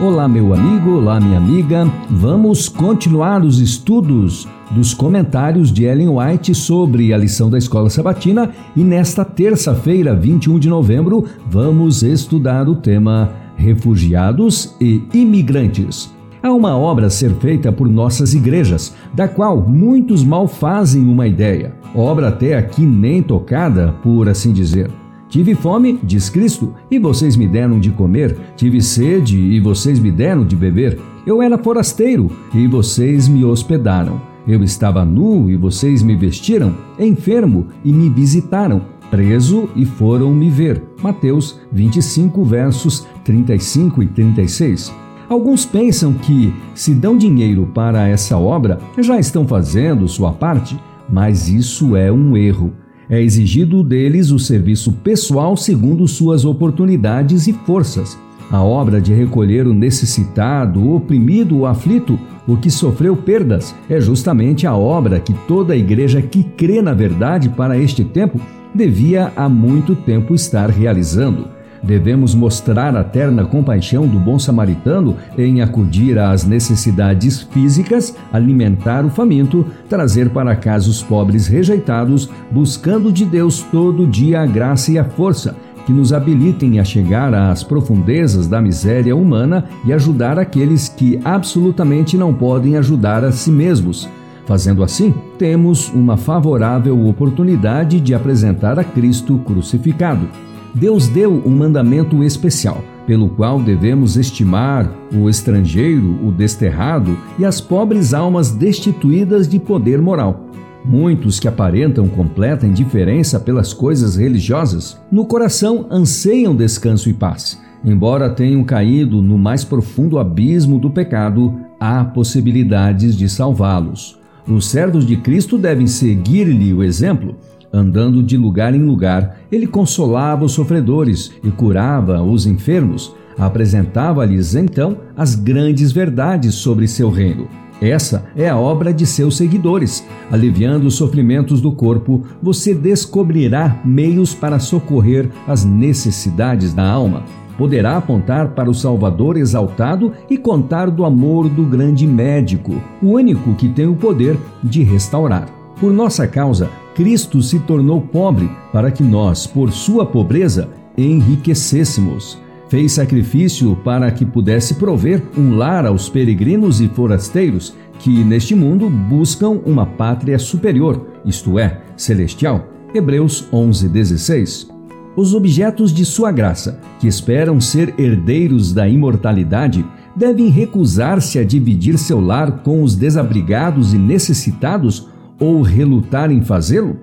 Olá, meu amigo, olá, minha amiga. Vamos continuar os estudos dos comentários de Ellen White sobre a lição da Escola Sabatina e nesta terça-feira, 21 de novembro, vamos estudar o tema Refugiados e Imigrantes. Há uma obra a ser feita por nossas igrejas, da qual muitos mal fazem uma ideia, obra até aqui nem tocada, por assim dizer. Tive fome, diz Cristo, e vocês me deram de comer. Tive sede, e vocês me deram de beber. Eu era forasteiro, e vocês me hospedaram. Eu estava nu, e vocês me vestiram. Enfermo, e me visitaram. Preso, e foram me ver. Mateus 25, versos 35 e 36. Alguns pensam que, se dão dinheiro para essa obra, já estão fazendo sua parte, mas isso é um erro é exigido deles o serviço pessoal segundo suas oportunidades e forças. A obra de recolher o necessitado, o oprimido, o aflito, o que sofreu perdas, é justamente a obra que toda a igreja que crê na verdade para este tempo devia há muito tempo estar realizando. Devemos mostrar a terna compaixão do bom samaritano em acudir às necessidades físicas, alimentar o faminto, trazer para casa os pobres rejeitados, buscando de Deus todo dia a graça e a força que nos habilitem a chegar às profundezas da miséria humana e ajudar aqueles que absolutamente não podem ajudar a si mesmos. Fazendo assim, temos uma favorável oportunidade de apresentar a Cristo crucificado. Deus deu um mandamento especial, pelo qual devemos estimar o estrangeiro, o desterrado e as pobres almas destituídas de poder moral. Muitos que aparentam completa indiferença pelas coisas religiosas, no coração anseiam descanso e paz. Embora tenham caído no mais profundo abismo do pecado, há possibilidades de salvá-los. Os servos de Cristo devem seguir-lhe o exemplo Andando de lugar em lugar, ele consolava os sofredores e curava os enfermos. Apresentava-lhes então as grandes verdades sobre seu reino. Essa é a obra de seus seguidores. Aliviando os sofrimentos do corpo, você descobrirá meios para socorrer as necessidades da alma. Poderá apontar para o Salvador exaltado e contar do amor do grande médico, o único que tem o poder de restaurar. Por nossa causa, Cristo se tornou pobre para que nós, por sua pobreza, enriquecêssemos. Fez sacrifício para que pudesse prover um lar aos peregrinos e forasteiros que neste mundo buscam uma pátria superior, isto é, celestial. Hebreus 11:16. Os objetos de sua graça, que esperam ser herdeiros da imortalidade, devem recusar-se a dividir seu lar com os desabrigados e necessitados ou relutar em fazê-lo?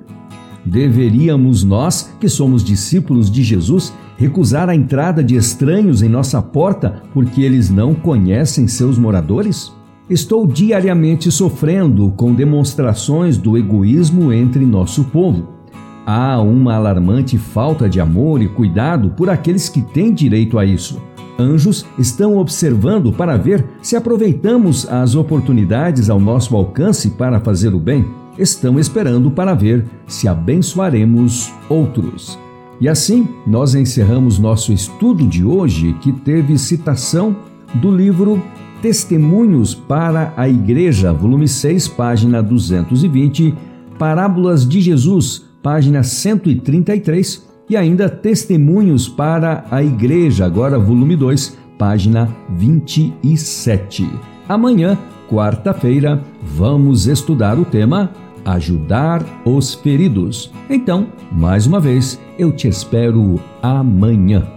Deveríamos nós, que somos discípulos de Jesus, recusar a entrada de estranhos em nossa porta porque eles não conhecem seus moradores? Estou diariamente sofrendo com demonstrações do egoísmo entre nosso povo. Há uma alarmante falta de amor e cuidado por aqueles que têm direito a isso. Anjos estão observando para ver se aproveitamos as oportunidades ao nosso alcance para fazer o bem estão esperando para ver se abençoaremos outros. E assim, nós encerramos nosso estudo de hoje, que teve citação do livro Testemunhos para a Igreja, volume 6, página 220, Parábolas de Jesus, página 133, e ainda Testemunhos para a Igreja, agora volume 2, página 27. Amanhã, quarta-feira, vamos estudar o tema ajudar os feridos. Então, mais uma vez, eu te espero amanhã.